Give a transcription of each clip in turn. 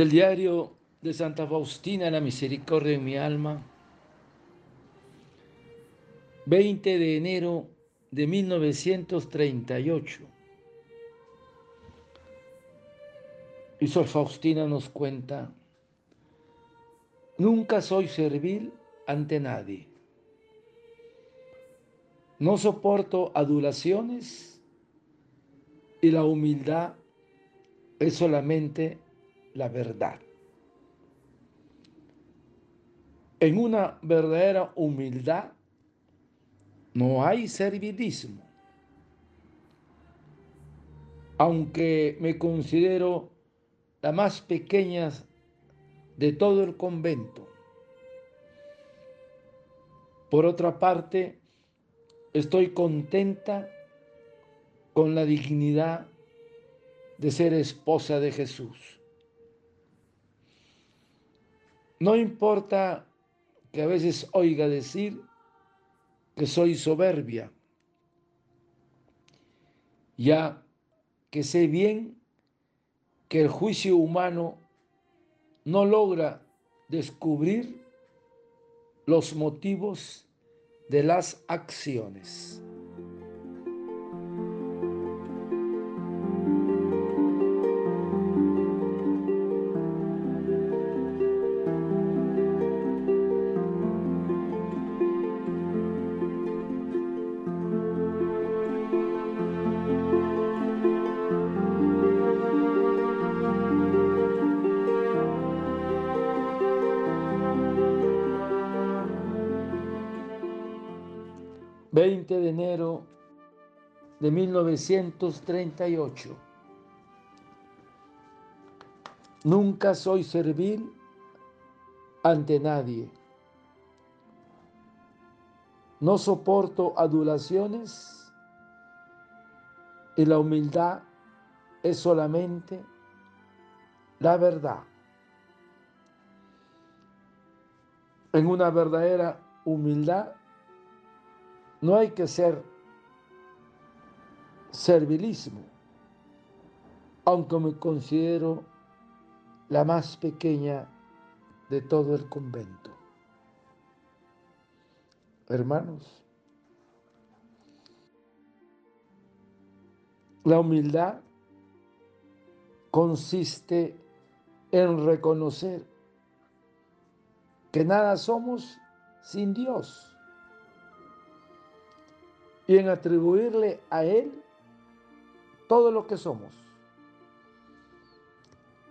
Del diario de Santa Faustina, la misericordia en mi alma, 20 de enero de 1938. Y Sor Faustina nos cuenta, nunca soy servil ante nadie. No soporto adulaciones y la humildad es solamente la verdad. En una verdadera humildad no hay servilismo. Aunque me considero la más pequeña de todo el convento. Por otra parte, estoy contenta con la dignidad de ser esposa de Jesús. No importa que a veces oiga decir que soy soberbia, ya que sé bien que el juicio humano no logra descubrir los motivos de las acciones. 20 de enero de 1938. Nunca soy servil ante nadie. No soporto adulaciones y la humildad es solamente la verdad. En una verdadera humildad no hay que ser servilismo, aunque me considero la más pequeña de todo el convento. Hermanos, la humildad consiste en reconocer que nada somos sin Dios y en atribuirle a Él todo lo que somos.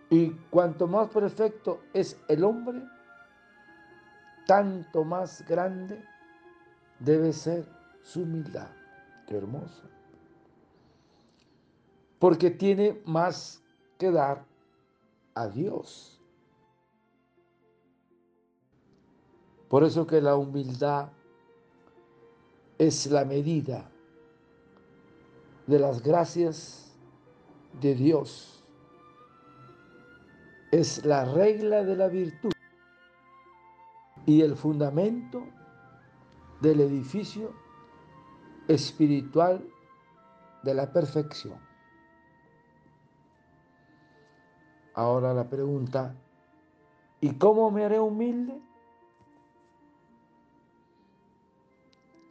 Y cuanto más perfecto es el hombre, tanto más grande debe ser su humildad. Qué hermosa. Porque tiene más que dar a Dios. Por eso que la humildad es la medida de las gracias de Dios. Es la regla de la virtud y el fundamento del edificio espiritual de la perfección. Ahora la pregunta, ¿y cómo me haré humilde?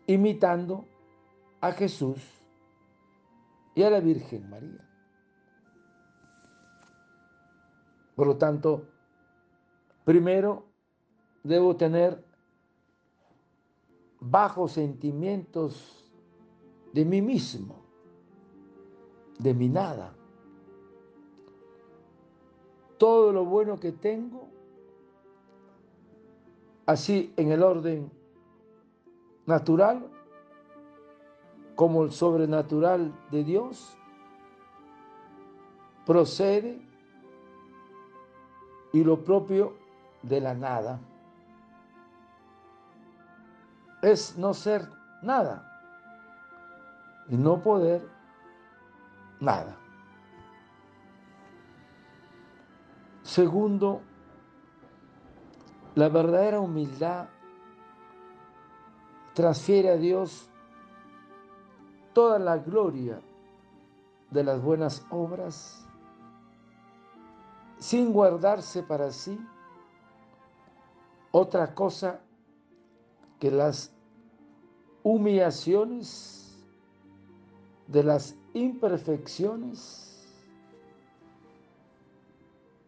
Imitando a Jesús y a la Virgen María. Por lo tanto, primero debo tener bajos sentimientos de mí mismo, de mi nada. Todo lo bueno que tengo, así en el orden natural como el sobrenatural de Dios procede y lo propio de la nada. Es no ser nada y no poder nada. Segundo, la verdadera humildad transfiere a Dios toda la gloria de las buenas obras sin guardarse para sí otra cosa que las humillaciones de las imperfecciones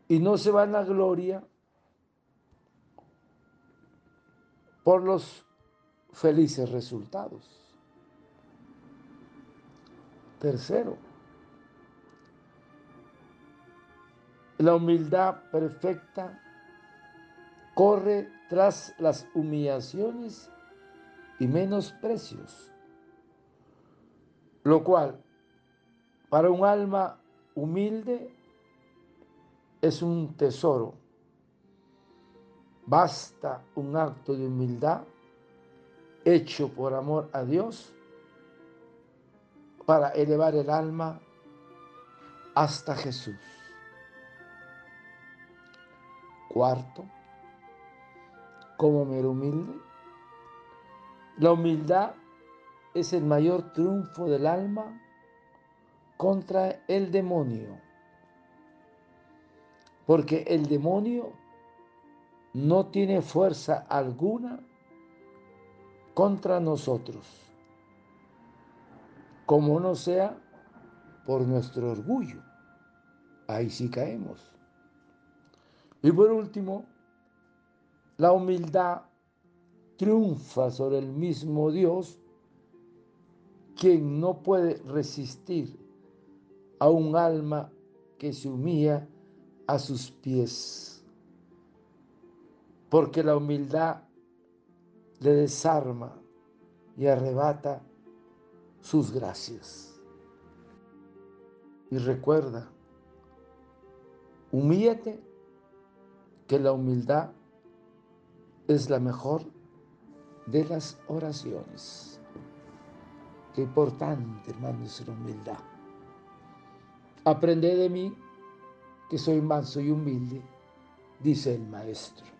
y no se van a gloria por los felices resultados. Tercero, la humildad perfecta corre tras las humillaciones y menosprecios, lo cual para un alma humilde es un tesoro. Basta un acto de humildad hecho por amor a Dios para elevar el alma hasta Jesús. Cuarto, como mero humilde. La humildad es el mayor triunfo del alma contra el demonio. Porque el demonio no tiene fuerza alguna contra nosotros, como no sea por nuestro orgullo. Ahí sí caemos. Y por último, la humildad triunfa sobre el mismo Dios, quien no puede resistir a un alma que se humilla a sus pies. Porque la humildad le desarma y arrebata sus gracias. Y recuerda, humíllate que la humildad es la mejor de las oraciones. Qué importante, hermanos, la humildad. Aprende de mí, que soy manso y humilde, dice el Maestro.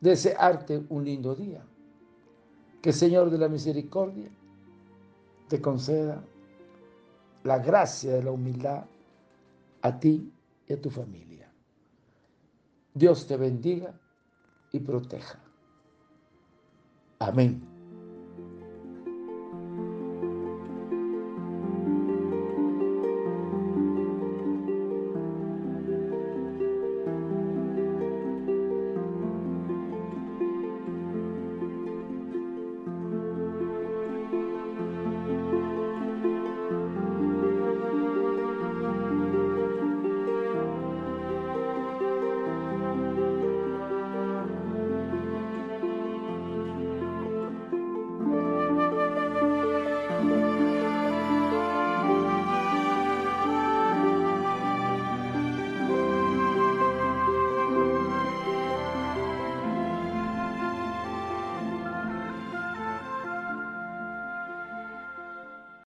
Desearte un lindo día. Que Señor de la misericordia te conceda la gracia de la humildad a ti y a tu familia. Dios te bendiga y proteja. Amén.